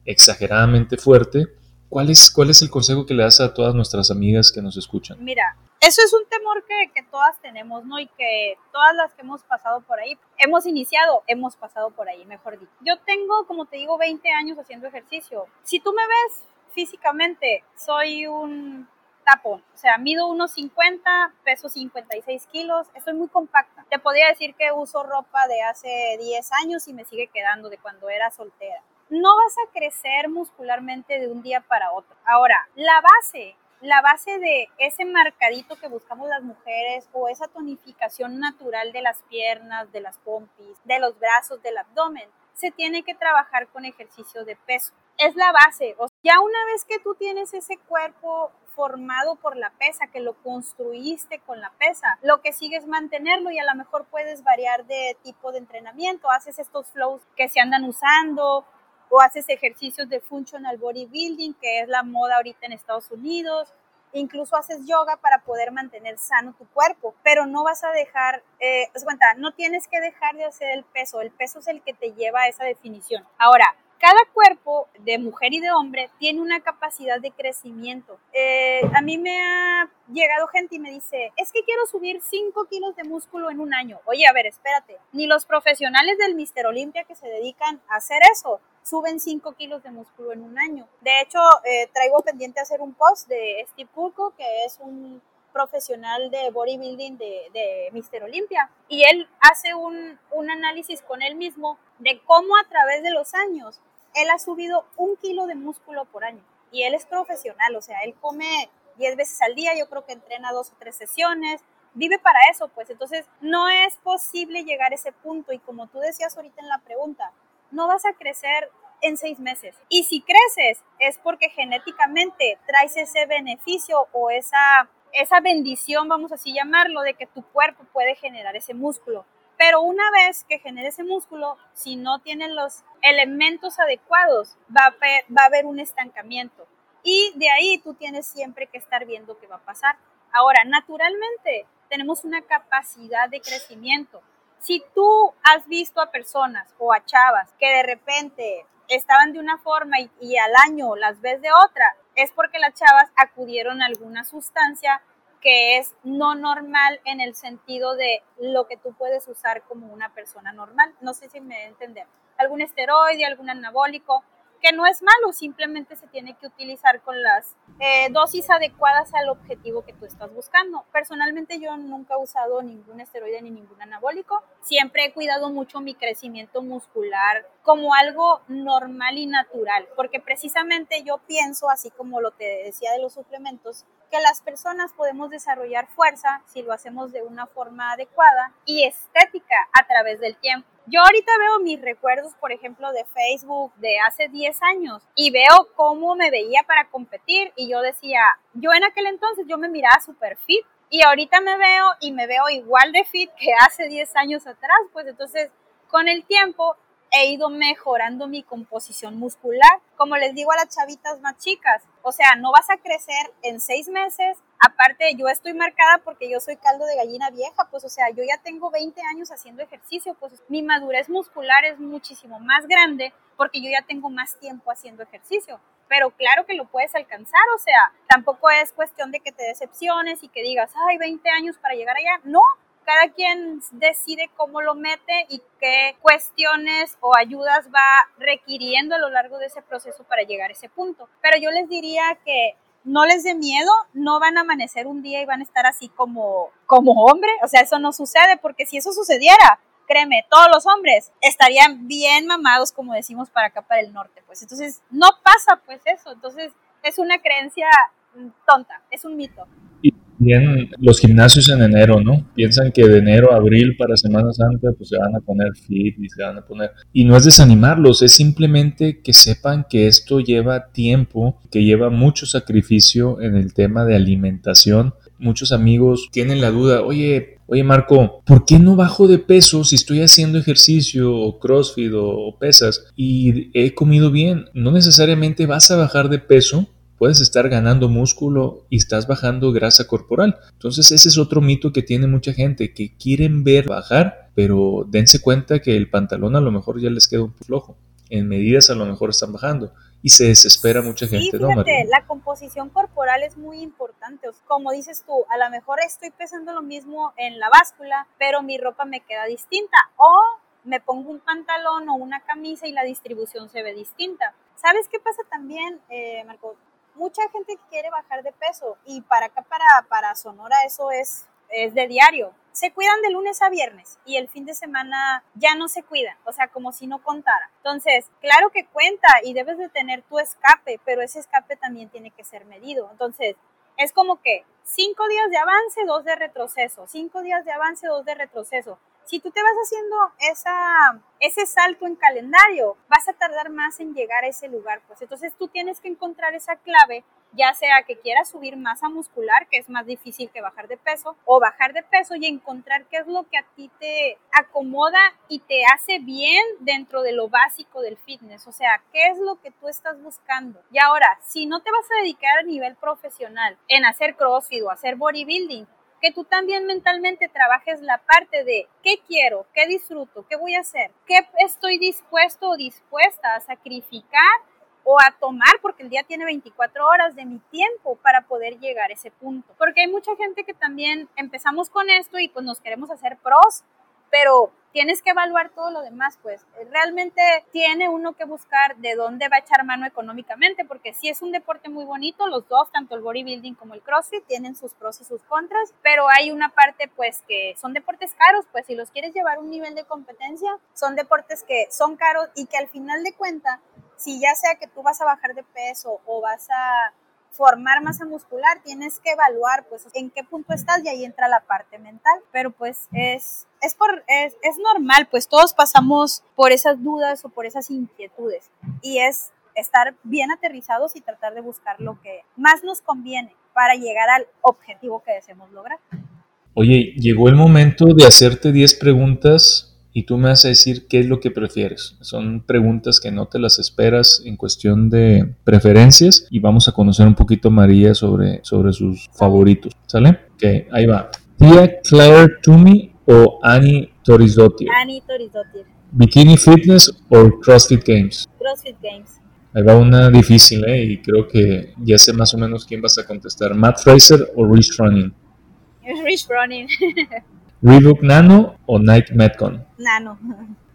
exageradamente fuerte, ¿Cuál es, ¿Cuál es el consejo que le das a todas nuestras amigas que nos escuchan? Mira, eso es un temor que, que, todas tenemos, ¿no? Y que todas las que hemos pasado por ahí, hemos iniciado, hemos pasado por ahí, mejor dicho. Yo tengo, como te digo, 20 años haciendo ejercicio. Si tú me ves físicamente, soy un tapón. O sea, mido unos 50, peso 56 kilos, estoy muy compacta. Te podría decir que uso ropa de hace 10 años y me sigue quedando de cuando era soltera. No vas a crecer muscularmente de un día para otro. Ahora, la base, la base de ese marcadito que buscamos las mujeres o esa tonificación natural de las piernas, de las pompis, de los brazos, del abdomen, se tiene que trabajar con ejercicio de peso. Es la base. O ya una vez que tú tienes ese cuerpo formado por la pesa, que lo construiste con la pesa. Lo que sigue es mantenerlo y a lo mejor puedes variar de tipo de entrenamiento. Haces estos flows que se andan usando o haces ejercicios de functional bodybuilding, que es la moda ahorita en Estados Unidos. Incluso haces yoga para poder mantener sano tu cuerpo, pero no vas a dejar, eh, cuenta, no tienes que dejar de hacer el peso, el peso es el que te lleva a esa definición. Ahora, cada cuerpo de mujer y de hombre tiene una capacidad de crecimiento. Eh, a mí me ha llegado gente y me dice, es que quiero subir 5 kilos de músculo en un año. Oye, a ver, espérate, ni los profesionales del Mister Olympia que se dedican a hacer eso suben 5 kilos de músculo en un año. De hecho, eh, traigo pendiente hacer un post de Steve Kurko, que es un profesional de bodybuilding de, de Mister Olympia. Y él hace un, un análisis con él mismo de cómo a través de los años él ha subido un kilo de músculo por año y él es profesional, o sea, él come 10 veces al día, yo creo que entrena dos o tres sesiones, vive para eso, pues entonces no es posible llegar a ese punto y como tú decías ahorita en la pregunta, no vas a crecer en seis meses. Y si creces es porque genéticamente traes ese beneficio o esa, esa bendición, vamos así llamarlo, de que tu cuerpo puede generar ese músculo. Pero una vez que genere ese músculo, si no tiene los elementos adecuados, va va a haber un estancamiento. Y de ahí tú tienes siempre que estar viendo qué va a pasar. Ahora, naturalmente, tenemos una capacidad de crecimiento. Si tú has visto a personas o a chavas que de repente estaban de una forma y, y, al año las ves de otra, es porque las chavas acudieron a alguna sustancia que es no normal en el sentido de lo que tú puedes usar como una persona normal. No sé si me entender. Algún esteroide, algún anabólico, que no es malo, simplemente se tiene que utilizar con las eh, dosis adecuadas al objetivo que tú estás buscando. Personalmente yo nunca he usado ningún esteroide ni ningún anabólico, siempre he cuidado mucho mi crecimiento muscular como algo normal y natural, porque precisamente yo pienso, así como lo te decía de los suplementos, que las personas podemos desarrollar fuerza si lo hacemos de una forma adecuada y estética a través del tiempo. Yo ahorita veo mis recuerdos, por ejemplo, de Facebook de hace 10 años y veo cómo me veía para competir y yo decía, yo en aquel entonces yo me miraba super fit y ahorita me veo y me veo igual de fit que hace 10 años atrás, pues entonces con el tiempo he ido mejorando mi composición muscular. Como les digo a las chavitas más chicas, o sea, no vas a crecer en seis meses. Aparte, yo estoy marcada porque yo soy caldo de gallina vieja, pues, o sea, yo ya tengo 20 años haciendo ejercicio, pues mi madurez muscular es muchísimo más grande porque yo ya tengo más tiempo haciendo ejercicio. Pero claro que lo puedes alcanzar, o sea, tampoco es cuestión de que te decepciones y que digas, ay, 20 años para llegar allá. No, cada quien decide cómo lo mete y qué cuestiones o ayudas va requiriendo a lo largo de ese proceso para llegar a ese punto. Pero yo les diría que no les dé miedo, no van a amanecer un día y van a estar así como, como hombre, o sea, eso no sucede porque si eso sucediera, créeme, todos los hombres estarían bien mamados, como decimos para acá, para el norte, pues. Entonces no pasa pues eso, entonces es una creencia tonta, es un mito bien los gimnasios en enero, ¿no? Piensan que de enero a abril para Semana Santa pues se van a poner fit y se van a poner... Y no es desanimarlos, es simplemente que sepan que esto lleva tiempo, que lleva mucho sacrificio en el tema de alimentación. Muchos amigos tienen la duda, oye, oye Marco, ¿por qué no bajo de peso si estoy haciendo ejercicio o crossfit o pesas y he comido bien? No necesariamente vas a bajar de peso puedes estar ganando músculo y estás bajando grasa corporal. Entonces ese es otro mito que tiene mucha gente, que quieren ver bajar, pero dense cuenta que el pantalón a lo mejor ya les queda un poco flojo. en medidas a lo mejor están bajando y se desespera mucha gente, sí, fíjate, La composición corporal es muy importante. como dices tú, a lo mejor estoy pesando lo mismo en la báscula, pero mi ropa me queda distinta. O me pongo un pantalón o una camisa y la distribución se ve distinta. ¿Sabes qué pasa también, eh, Marco? Mucha gente quiere bajar de peso y para acá, para, para Sonora, eso es, es de diario se cuidan de lunes a viernes y el fin de semana ya no se cuidan, o sea, como si no contara. Entonces, claro que cuenta y debes de tener tu escape, pero ese escape también tiene que ser medido. Entonces, es como que cinco días de avance, dos de retroceso, cinco días de avance, dos de retroceso. Si tú te vas haciendo ese salto en calendario, vas a tardar más en llegar a ese lugar. Pues entonces tú tienes que encontrar esa clave ya sea que quieras subir masa muscular, que es más difícil que bajar de peso, o bajar de peso y encontrar qué es lo que a ti te acomoda y te hace bien dentro de lo básico del fitness, o sea, qué es lo que tú estás buscando. Y ahora, si no te vas a dedicar a nivel profesional en hacer CrossFit o hacer bodybuilding, que tú también mentalmente trabajes la parte de qué quiero, qué disfruto, qué voy a hacer, qué estoy dispuesto o dispuesta a sacrificar o a tomar, porque el día tiene 24 horas de mi tiempo para poder llegar a ese punto. Porque hay mucha gente que también empezamos con esto y pues nos queremos hacer pros, pero tienes que evaluar todo lo demás, pues realmente tiene uno que buscar de dónde va a echar mano económicamente, porque si es un deporte muy bonito, los dos, tanto el bodybuilding como el CrossFit, tienen sus pros y sus contras, pero hay una parte pues que son deportes caros, pues si los quieres llevar a un nivel de competencia, son deportes que son caros y que al final de cuenta si ya sea que tú vas a bajar de peso o vas a formar masa muscular, tienes que evaluar pues en qué punto estás y ahí entra la parte mental, pero pues es es por es, es normal, pues todos pasamos por esas dudas o por esas inquietudes y es estar bien aterrizados y tratar de buscar lo que más nos conviene para llegar al objetivo que deseamos lograr. Oye, llegó el momento de hacerte 10 preguntas y tú me vas a decir qué es lo que prefieres. Son preguntas que no te las esperas en cuestión de preferencias y vamos a conocer un poquito a María sobre, sobre sus favoritos. ¿Sale? Ok, ahí va. Tía Claire Toomey o Annie Torisdottir. Annie Torisdottir. Bikini Fitness o CrossFit Games. CrossFit Games. Ahí va una difícil, ¿eh? Y creo que ya sé más o menos quién vas a contestar. Matt Fraser o Rich Running. *laughs* Rich Running. *laughs* Reebok Nano o Nike Metcon. Nano.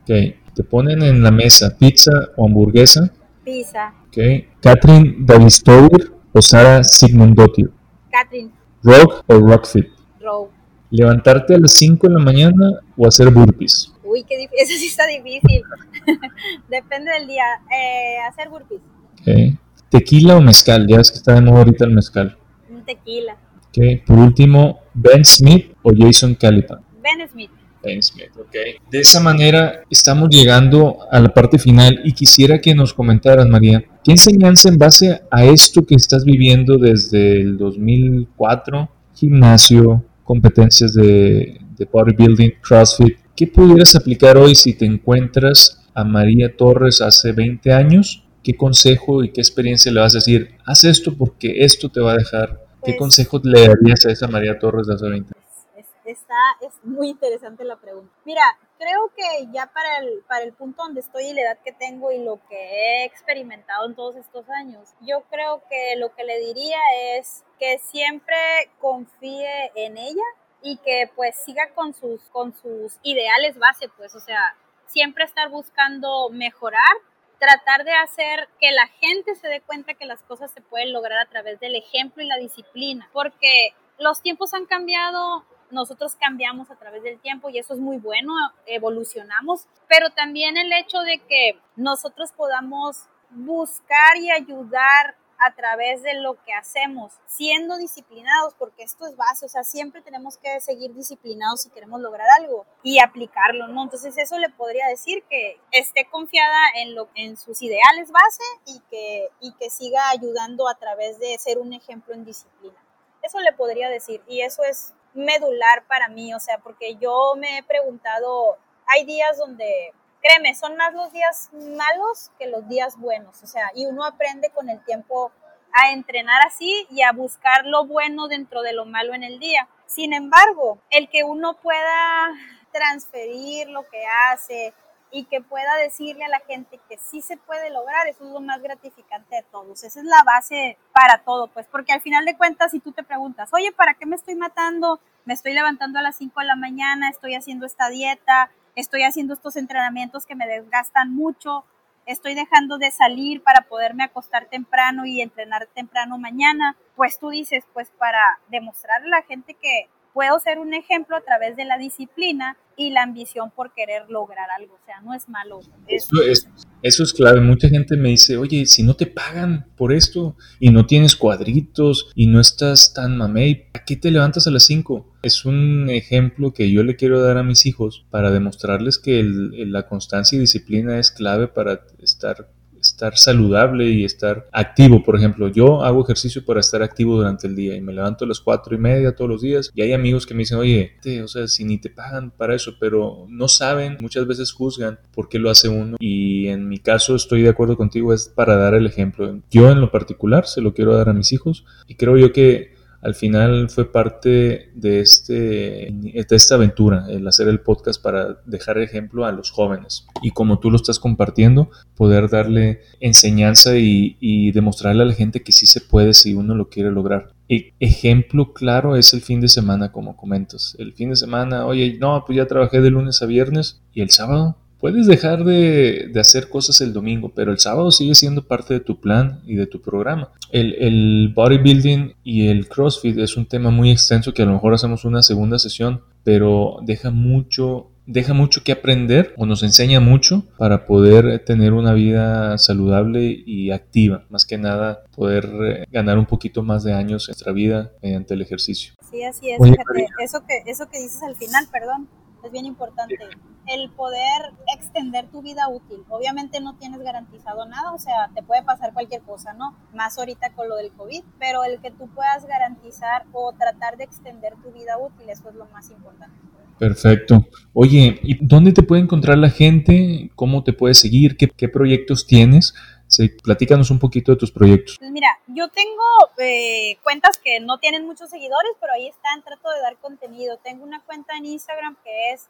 Ok, te ponen en la mesa pizza o hamburguesa. Pizza. Ok, Catherine Davistower o Sara Sigmundottir. Catherine. Rock o Rockfit. Rock. Levantarte a las 5 de la mañana o hacer burpees. Uy, qué difícil, *laughs* eso sí está difícil. *laughs* Depende del día. Eh, hacer burpees. Ok. Tequila o mezcal, ya ves que está de moda ahorita el mezcal. Tequila. Ok, por último, Ben Smith o Jason Calipan. Ben Smith. Ben Smith, ok. De esa manera estamos llegando a la parte final y quisiera que nos comentaras, María, ¿qué enseñanza en base a esto que estás viviendo desde el 2004, gimnasio, competencias de, de bodybuilding, CrossFit, qué pudieras aplicar hoy si te encuentras a María Torres hace 20 años? ¿Qué consejo y qué experiencia le vas a decir? Haz esto porque esto te va a dejar ¿Qué pues, consejo le darías a esa María Torres de hace 20 es, está, es muy interesante la pregunta. Mira, creo que ya para el, para el punto donde estoy y la edad que tengo y lo que he experimentado en todos estos años, yo creo que lo que le diría es que siempre confíe en ella y que pues siga con sus, con sus ideales base, pues, o sea, siempre estar buscando mejorar tratar de hacer que la gente se dé cuenta que las cosas se pueden lograr a través del ejemplo y la disciplina, porque los tiempos han cambiado, nosotros cambiamos a través del tiempo y eso es muy bueno, evolucionamos, pero también el hecho de que nosotros podamos buscar y ayudar a través de lo que hacemos, siendo disciplinados, porque esto es base, o sea, siempre tenemos que seguir disciplinados si queremos lograr algo y aplicarlo, ¿no? Entonces eso le podría decir que esté confiada en, lo, en sus ideales base y que, y que siga ayudando a través de ser un ejemplo en disciplina. Eso le podría decir y eso es medular para mí, o sea, porque yo me he preguntado, hay días donde créeme, son más los días malos que los días buenos, o sea, y uno aprende con el tiempo a entrenar así y a buscar lo bueno dentro de lo malo en el día. Sin embargo, el que uno pueda transferir lo que hace y que pueda decirle a la gente que sí se puede lograr, eso es lo más gratificante de todos. Esa es la base para todo, pues, porque al final de cuentas, si tú te preguntas, oye, ¿para qué me estoy matando? Me estoy levantando a las 5 de la mañana, estoy haciendo esta dieta, estoy haciendo estos entrenamientos que me desgastan mucho, estoy dejando de salir para poderme acostar temprano y entrenar temprano mañana, pues tú dices, pues para demostrarle a la gente que puedo ser un ejemplo a través de la disciplina y la ambición por querer lograr algo. O sea, no es malo. Eso, es, clave. Mucha gente me dice, oye, si no te pagan por esto y no tienes cuadritos y no estás tan mamey, ¿a qué te levantas a las 5? Es un ejemplo que yo le quiero dar a mis hijos para demostrarles que la constancia y disciplina es clave para estar estar saludable y estar activo. Por ejemplo, yo hago ejercicio para estar activo durante el día y me levanto a las cuatro y media todos los días y hay amigos que me dicen, oye, o sea, si ni te pagan para eso, pero no saben, muchas veces juzgan por qué lo hace uno y en mi caso estoy de acuerdo contigo, es para dar el ejemplo. Yo en lo particular se lo quiero dar a mis hijos y creo yo que al final fue parte de, este, de esta aventura, el hacer el podcast para dejar ejemplo a los jóvenes. Y como tú lo estás compartiendo, poder darle enseñanza y, demostrarle a la gente que sí se puede si uno lo quiere lograr. E ejemplo claro es el fin de semana, como comentas. El fin de semana, oye, no, pues ya trabajé de lunes a viernes y el sábado Puedes dejar de, hacer cosas el domingo, pero el sábado sigue siendo parte de tu plan y de tu programa. El, el, bodybuilding y el CrossFit es un tema muy extenso que a lo mejor hacemos una segunda sesión, pero deja mucho, deja mucho que aprender o nos enseña mucho para poder tener una vida saludable y activa. Más que nada, poder eh, ganar un poquito más de años en nuestra vida mediante el ejercicio. Sí, así es. Fíjate, eso que, eso que dices al final, perdón, es bien importante el poder extender tu vida útil. Obviamente no tienes garantizado nada, o sea, te puede pasar cualquier cosa, ¿no? Más ahorita con lo del COVID, pero el que tú puedas garantizar o tratar de extender tu vida útil, eso es lo más importante. Perfecto. Oye, ¿y dónde te puede encontrar la gente? ¿Cómo te puede seguir? ¿Qué, qué proyectos tienes? Sí, platícanos un poquito de tus proyectos. Pues mira, yo tengo eh, cuentas que no tienen muchos seguidores, pero ahí están, trato de dar contenido. Tengo una cuenta en Instagram que es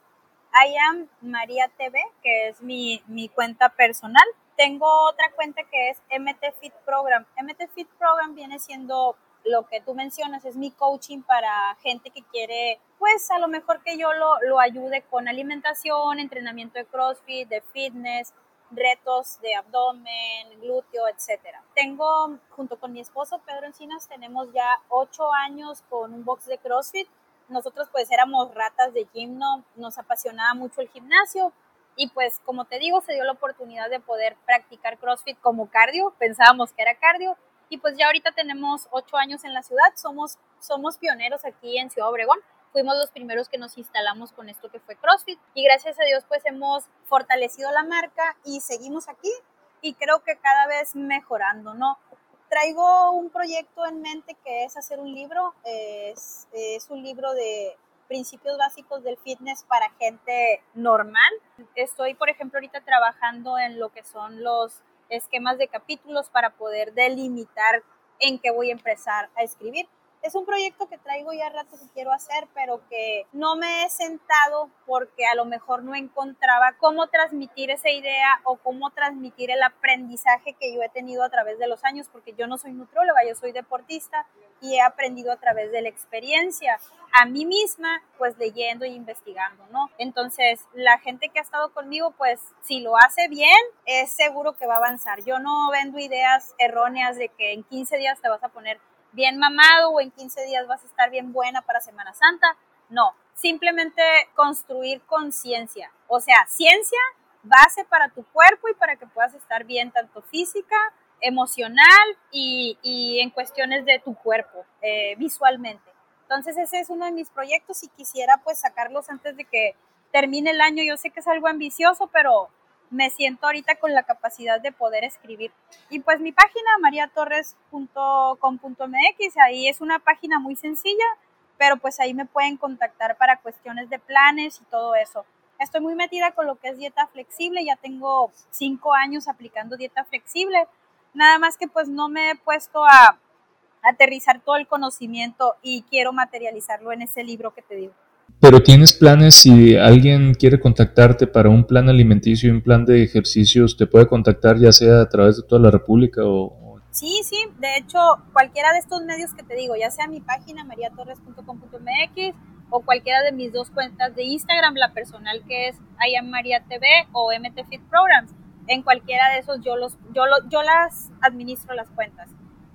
I am María TV, que es mi, mi cuenta personal. Tengo otra cuenta que es MT Fit Program. MT Fit Program viene siendo lo que tú mencionas, es mi coaching para gente que quiere, pues a lo mejor que yo lo, lo ayude con alimentación, entrenamiento de CrossFit, de fitness, retos de abdomen, glúteo, etcétera. Tengo, junto con mi esposo Pedro Encinas, tenemos ya ocho años con un box de CrossFit. Nosotros pues éramos ratas de gimno, nos apasionaba mucho el gimnasio y pues como te digo, se dio la oportunidad de poder practicar CrossFit como cardio, pensábamos que era cardio y pues ya ahorita tenemos ocho años en la ciudad, somos, somos pioneros aquí en Ciudad Obregón, fuimos los primeros que nos instalamos con esto que fue CrossFit y gracias a Dios pues hemos fortalecido la marca y seguimos aquí y creo que cada vez mejorando, ¿no? traigo un proyecto en mente que es hacer un libro. Es, es, un libro de principios básicos del fitness para gente normal. Estoy, por ejemplo, ahorita trabajando en lo que son los esquemas de capítulos para poder delimitar en qué voy a empezar a escribir es un proyecto que traigo ya rato que quiero hacer, pero que no me he sentado porque a lo mejor no encontraba cómo transmitir esa idea o cómo transmitir el aprendizaje que yo he tenido a través de los años, porque yo no soy nutróloga, yo soy deportista y he aprendido a través de la experiencia a mí misma, pues leyendo e investigando, ¿no? Entonces, la gente que ha estado conmigo, pues si lo hace bien, es seguro que va a avanzar. Yo no vendo ideas erróneas de que en 15 días te vas a poner bien mamado o en 15 días vas a estar bien buena para Semana Santa. No, simplemente construir conciencia. O sea, ciencia base para tu cuerpo y para que puedas estar bien tanto física, emocional y, en cuestiones de tu cuerpo eh, visualmente. Entonces ese es uno de mis proyectos y quisiera pues sacarlos antes de que termine el año. Yo sé que es algo ambicioso, pero me siento ahorita con la capacidad de poder escribir. Y pues mi página, mariatorres.com.mx, ahí es una página muy sencilla, pero pues ahí me pueden contactar para cuestiones de planes y todo eso. Estoy muy metida con lo que es dieta flexible, ya tengo cinco años aplicando dieta flexible, nada más que pues no me he puesto a aterrizar todo el conocimiento y quiero materializarlo en ese libro que te digo. Pero tienes planes, si alguien quiere contactarte para un plan alimenticio y un plan de ejercicios, te puede contactar ya sea a través de toda la República o... Sí, sí, de hecho, cualquiera de estos medios que te digo, ya sea mi página mariatorres.com.mx o cualquiera de mis dos cuentas de Instagram, la personal que es TV o MT Fit Programs, en cualquiera de esos yo, los, yo, yo las administro las cuentas.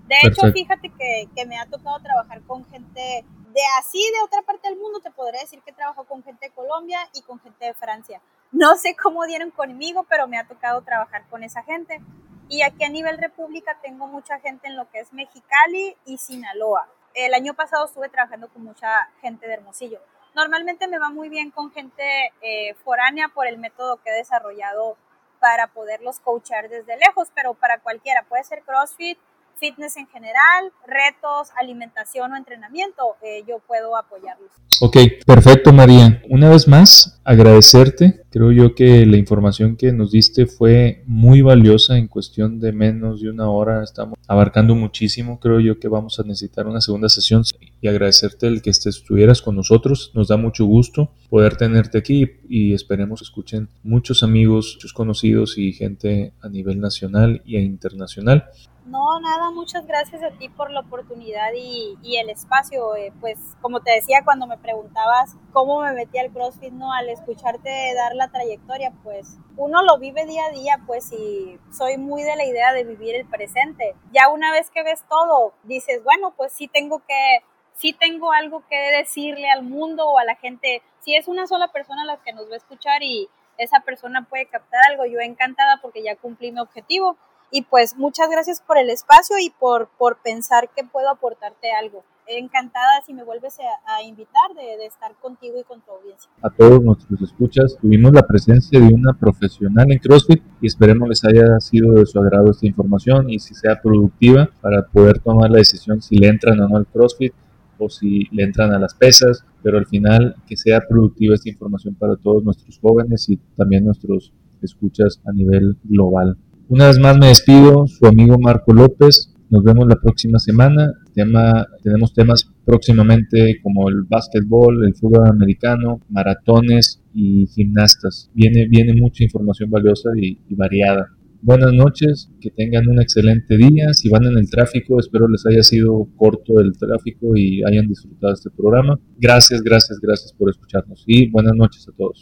De hecho, fíjate que, que me ha tocado trabajar con gente de así de otra parte del mundo, te podría decir que trabajo con gente de Colombia y con gente de Francia. No sé cómo dieron conmigo, pero me ha tocado trabajar con esa gente. Y aquí a nivel república tengo mucha gente en lo que es Mexicali y Sinaloa. El año pasado estuve trabajando con mucha gente de Hermosillo. Normalmente me va muy bien con gente eh, foránea por el método que he desarrollado para poderlos coachar desde lejos, pero para cualquiera, puede ser CrossFit, fitness en general, retos, alimentación o entrenamiento, eh, yo puedo apoyarlos. Ok, perfecto María. Una vez más, agradecerte. Creo yo que la información que nos diste fue muy valiosa en cuestión de menos de una hora. Estamos abarcando muchísimo. Creo yo que vamos a necesitar una segunda sesión y agradecerte el que estuvieras con nosotros. Nos da mucho gusto poder tenerte aquí y esperemos escuchen muchos amigos, muchos conocidos y gente a nivel nacional e internacional. No, nada, muchas gracias a ti por la oportunidad y, el espacio. Eh, pues como te decía cuando me preguntabas cómo me metí al CrossFit, ¿no? Al escucharte dar la trayectoria, pues uno lo vive día a día, pues y soy muy de la idea de vivir el presente. Ya una vez que ves todo, dices, bueno, pues sí tengo que, sí tengo algo que decirle al mundo o a la gente. Si es una sola persona la que nos va a escuchar y esa persona puede captar algo, yo encantada porque ya cumplí mi objetivo y pues muchas gracias por el espacio y por, por pensar que puedo aportarte algo. Encantada si me vuelves a, invitar de, estar contigo y con tu audiencia. A todos nuestros escuchas, tuvimos la presencia de una profesional en CrossFit y esperemos les haya sido de su agrado esta información y si sea productiva para poder tomar la decisión si le entran o no al CrossFit o si le entran a las pesas, pero al final que sea productiva esta información para todos nuestros jóvenes y también nuestros escuchas a nivel global. Una vez más me despido, su amigo Marco López. Nos vemos la próxima semana. Tema, tenemos temas próximamente como el básquetbol, el fútbol americano, maratones y gimnastas. Viene, viene mucha información valiosa y, y variada. Buenas noches, que tengan un excelente día. Si van en el tráfico, espero les haya sido corto el tráfico y hayan disfrutado este programa. Gracias, gracias, gracias por escucharnos y buenas noches a todos.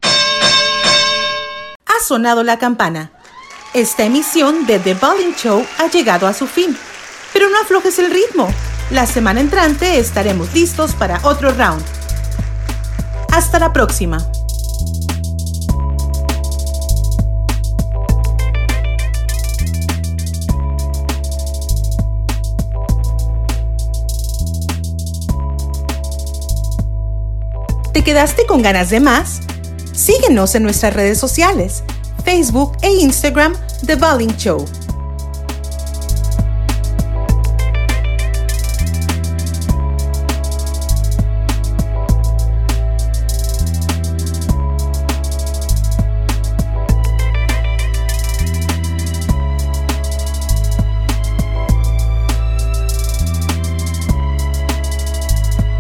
Ha sonado la campana. Esta emisión de The Bowling Show ha llegado a su fin, pero no aflojes el ritmo. La semana entrante estaremos listos para otro round. Hasta la próxima. ¿Te quedaste con ganas de más? Síguenos en nuestras redes sociales Facebook e Instagram The Bowling Show.